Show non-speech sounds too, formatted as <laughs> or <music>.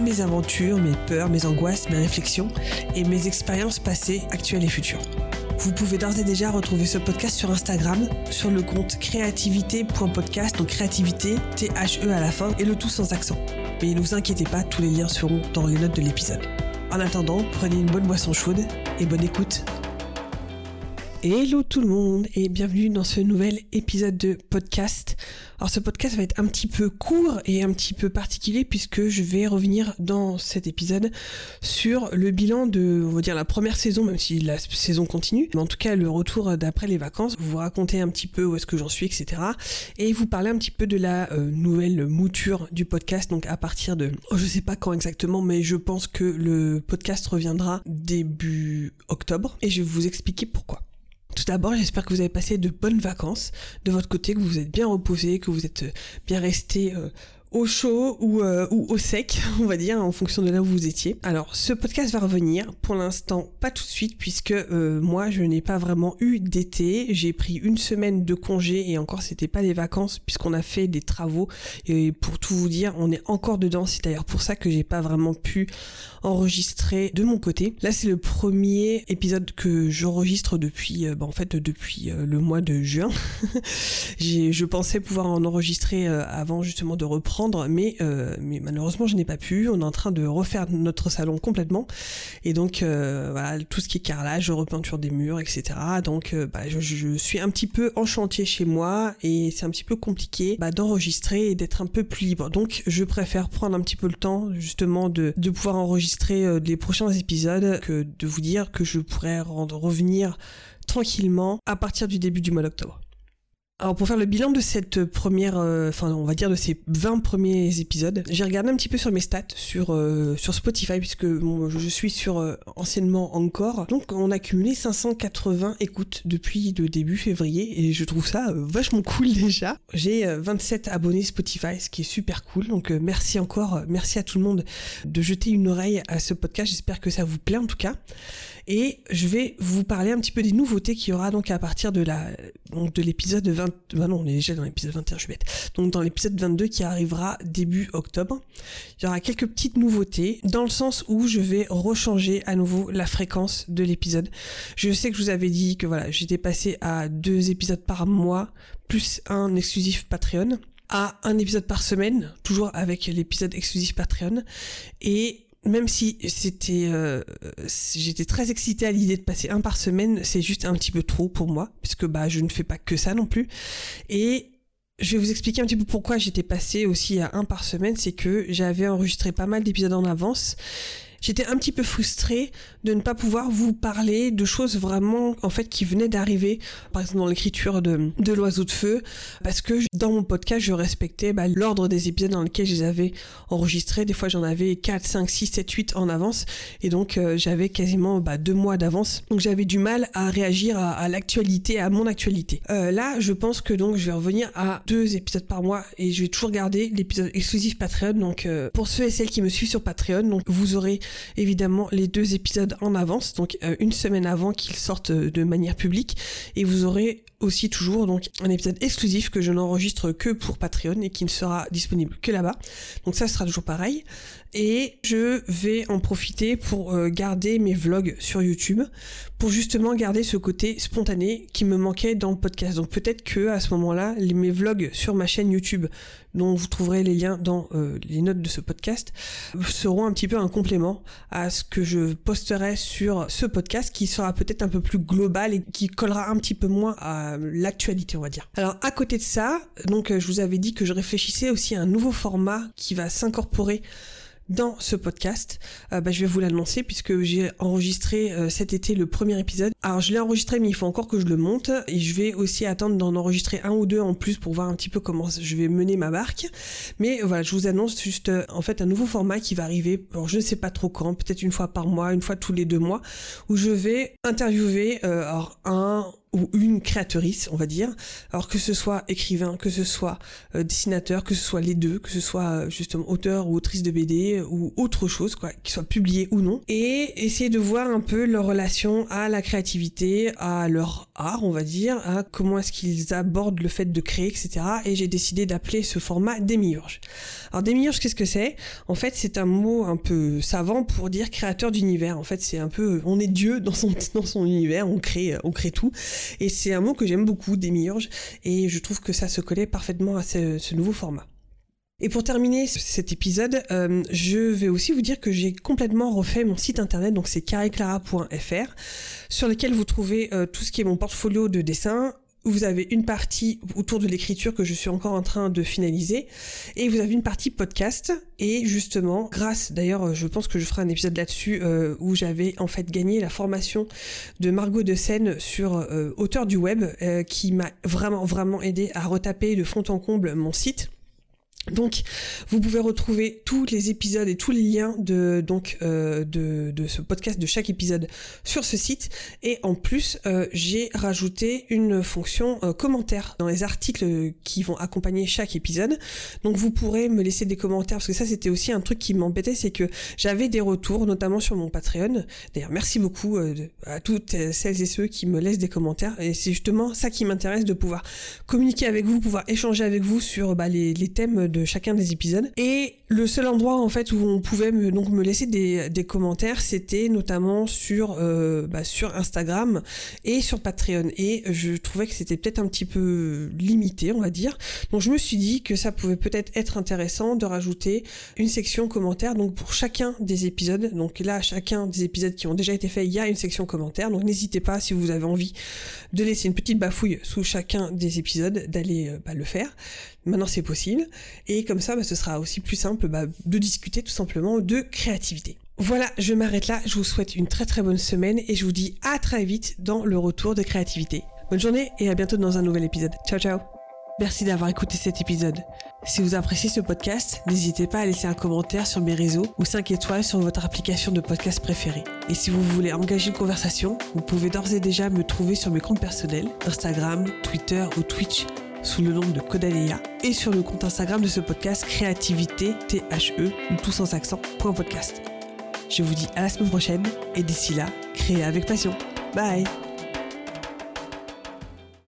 mes aventures, mes peurs, mes angoisses, mes réflexions et mes expériences passées, actuelles et futures. Vous pouvez d'ores et déjà retrouver ce podcast sur Instagram, sur le compte créativité.podcast, donc créativité, T-H-E à la fin, et le tout sans accent. Mais ne vous inquiétez pas, tous les liens seront dans les notes de l'épisode. En attendant, prenez une bonne boisson chaude et bonne écoute. Hello tout le monde et bienvenue dans ce nouvel épisode de podcast. Alors ce podcast va être un petit peu court et un petit peu particulier puisque je vais revenir dans cet épisode sur le bilan de, on va dire la première saison, même si la saison continue, mais en tout cas le retour d'après les vacances, vous raconter un petit peu où est-ce que j'en suis, etc. Et vous parler un petit peu de la euh, nouvelle mouture du podcast, donc à partir de, oh, je sais pas quand exactement, mais je pense que le podcast reviendra début octobre et je vais vous expliquer pourquoi. Tout d'abord, j'espère que vous avez passé de bonnes vacances. De votre côté, que vous êtes bien reposé, que vous êtes bien resté euh, au chaud ou, euh, au sec, <laughs> on va dire, en fonction de là où vous étiez. Alors, ce podcast va revenir, pour l'instant pas tout de suite, puisque euh, moi, je n'ai pas vraiment eu d'été. J'ai pris une semaine de congé, et encore, c'était pas des vacances, puisqu'on a fait des travaux. Et pour tout vous dire, on est encore dedans. C'est d'ailleurs pour ça que j'ai pas vraiment pu enregistrer de mon côté. Là, c'est le premier épisode que j'enregistre depuis, euh, bah, en fait, depuis le mois de juin. <laughs> je pensais pouvoir en enregistrer avant justement de reprendre mais, euh, mais malheureusement je n'ai pas pu. On est en train de refaire notre salon complètement, et donc euh, voilà tout ce qui est carrelage, repeinture des murs, etc. Donc euh, bah, je, suis un petit peu en chantier chez moi et c'est un petit peu compliqué bah, d'enregistrer et d'être un peu plus libre. Donc je préfère prendre un petit peu le temps justement de, pouvoir enregistrer les prochains épisodes que de vous dire que je pourrais revenir tranquillement à partir du début du mois d'octobre. Alors pour faire le bilan de cette première, euh, enfin on va dire de ces 20 premiers épisodes, j'ai regardé un petit peu sur mes stats sur euh, sur Spotify puisque je suis sur euh, anciennement encore. Donc on a cumulé 580 écoutes depuis le début février et je trouve ça vachement cool <laughs> déjà. J'ai 27 abonnés Spotify, ce qui est super cool. Donc merci encore, merci à tout le monde de jeter une oreille à ce podcast. J'espère que ça vous plaît en tout cas. Et je vais vous parler un petit peu des nouveautés qu'il y aura donc à partir de la donc de l'épisode 20 bah non, on est déjà dans l'épisode 21, je suis bête. Donc dans l'épisode 22 qui arrivera début octobre, il y aura quelques petites nouveautés dans le sens où je vais rechanger à nouveau la fréquence de l'épisode. Je sais que je vous avais dit que voilà, j'étais passé à deux épisodes par mois plus un exclusif Patreon à un épisode par semaine, toujours avec l'épisode exclusif Patreon. Et même si c'était, euh, j'étais très excitée à l'idée de passer un par semaine, c'est juste un petit peu trop pour moi, puisque bah je ne fais pas que ça non plus. Et je vais vous expliquer un petit peu pourquoi j'étais passée aussi à un par semaine, c'est que j'avais enregistré pas mal d'épisodes en avance j'étais un petit peu frustrée de ne pas pouvoir vous parler de choses vraiment en fait qui venaient d'arriver, par exemple dans l'écriture de, de l'oiseau de feu, parce que dans mon podcast je respectais bah, l'ordre des épisodes dans lesquels je les avais enregistrés. Des fois j'en avais 4, 5, 6, 7, 8 en avance, et donc euh, j'avais quasiment bah, deux mois d'avance. Donc j'avais du mal à réagir à, l'actualité, à mon actualité. Euh, là je pense que donc je vais revenir à deux épisodes par mois et je vais toujours garder l'épisode exclusif Patreon. Donc euh, pour ceux et celles qui me suivent sur Patreon, donc vous aurez évidemment les deux épisodes en avance, donc euh, une semaine avant qu'ils sortent euh, de manière publique, et vous aurez aussi toujours donc un épisode exclusif que je n'enregistre que pour Patreon et qui ne sera disponible que là-bas. Donc ça sera toujours pareil. Et je vais en profiter pour euh, garder mes vlogs sur YouTube, pour justement garder ce côté spontané qui me manquait dans le podcast. Donc peut-être que à ce moment-là, mes vlogs sur ma chaîne YouTube, dont vous trouverez les liens dans euh, les notes de ce podcast, seront un petit peu un complément à ce que je posterai sur ce podcast, qui sera peut-être un peu plus global et qui collera un petit peu moins à l'actualité, on va dire. Alors à côté de ça, donc je vous avais dit que je réfléchissais aussi à un nouveau format qui va s'incorporer dans ce podcast, euh, bah, je vais vous l'annoncer puisque j'ai enregistré euh, cet été le premier épisode. Alors je l'ai enregistré mais il faut encore que je le monte et je vais aussi attendre d'en enregistrer un ou deux en plus pour voir un petit peu comment je vais mener ma barque. Mais voilà, je vous annonce juste euh, en fait un nouveau format qui va arriver. Alors je ne sais pas trop quand, peut-être une fois par mois, une fois tous les deux mois, où je vais interviewer alors un ou une créatrice, on va dire. Alors que ce soit écrivain, que ce soit euh, dessinateur, que ce soit les deux, que ce soit euh, justement auteur ou autrice de BD ou autre chose, quoi, qui soit publié ou non, et essayer de voir un peu leur relation à la créativité, à leur art, on va dire, à comment est-ce qu'ils abordent le fait de créer, etc. Et j'ai décidé d'appeler ce format démiurge. Alors démiurge, qu'est-ce que c'est? En fait, c'est un mot un peu savant pour dire créateur d'univers. En fait, c'est un peu, on est Dieu dans son dans son univers, on crée, on crée tout. Et c'est un mot que j'aime beaucoup, démiurge, et je trouve que ça se collait parfaitement à ce, nouveau format. Et pour terminer cet épisode, euh, je vais aussi vous dire que j'ai complètement refait mon site internet, donc c'est caréclara.fr, sur lequel vous trouvez euh, tout ce qui est mon portfolio de dessins, vous avez une partie autour de l'écriture que je suis encore en train de finaliser et vous avez une partie podcast. Et justement grâce d'ailleurs je pense que je ferai un épisode là-dessus euh, où j'avais en fait gagné la formation de Margot de Seine sur euh, auteur du web euh, qui m'a vraiment vraiment aidé à retaper de fond en comble mon site donc, vous pouvez retrouver tous les épisodes et tous les liens de donc euh, de, de, ce podcast de chaque épisode sur ce site. Et en plus, euh, j'ai rajouté une fonction euh, commentaire dans les articles qui vont accompagner chaque épisode. Donc, vous pourrez me laisser des commentaires parce que ça, c'était aussi un truc qui m'embêtait, c'est que j'avais des retours, notamment sur mon Patreon. D'ailleurs, merci beaucoup à toutes celles et ceux qui me laissent des commentaires. Et c'est justement ça qui m'intéresse de pouvoir communiquer avec vous, pouvoir échanger avec vous sur bah, les thèmes de chacun des épisodes. Et le seul endroit en fait où on pouvait me, donc me laisser des, commentaires, c'était notamment sur euh, bah, sur Instagram et sur Patreon. Et je trouvais que c'était peut-être un petit peu limité, on va dire. Donc je me suis dit que ça pouvait peut-être être intéressant de rajouter une section commentaires donc pour chacun des épisodes. Donc là, chacun des épisodes qui ont déjà été faits, il y a une section commentaires. Donc n'hésitez pas si vous avez envie de laisser une petite bafouille sous chacun des épisodes, d'aller euh, bah, le faire. Maintenant c'est possible. Et comme ça, bah, ce sera aussi plus simple bah, de discuter tout simplement de créativité. Voilà, je m'arrête là. Je vous souhaite une très très bonne semaine et je vous dis à très vite dans le retour de créativité. Bonne journée et à bientôt dans un nouvel épisode. Ciao ciao Merci d'avoir écouté cet épisode. Si vous appréciez ce podcast, n'hésitez pas à laisser un commentaire sur mes réseaux ou 5 étoiles sur votre application de podcast préférée. Et si vous voulez engager une conversation, vous pouvez d'ores et déjà me trouver sur mes comptes personnels, Instagram, Twitter ou Twitch sous le nom de Kodaleya et sur le compte Instagram de ce podcast Créativité THE ou tout sans accent podcast. Je vous dis à la semaine prochaine et d'ici là, créez avec passion. Bye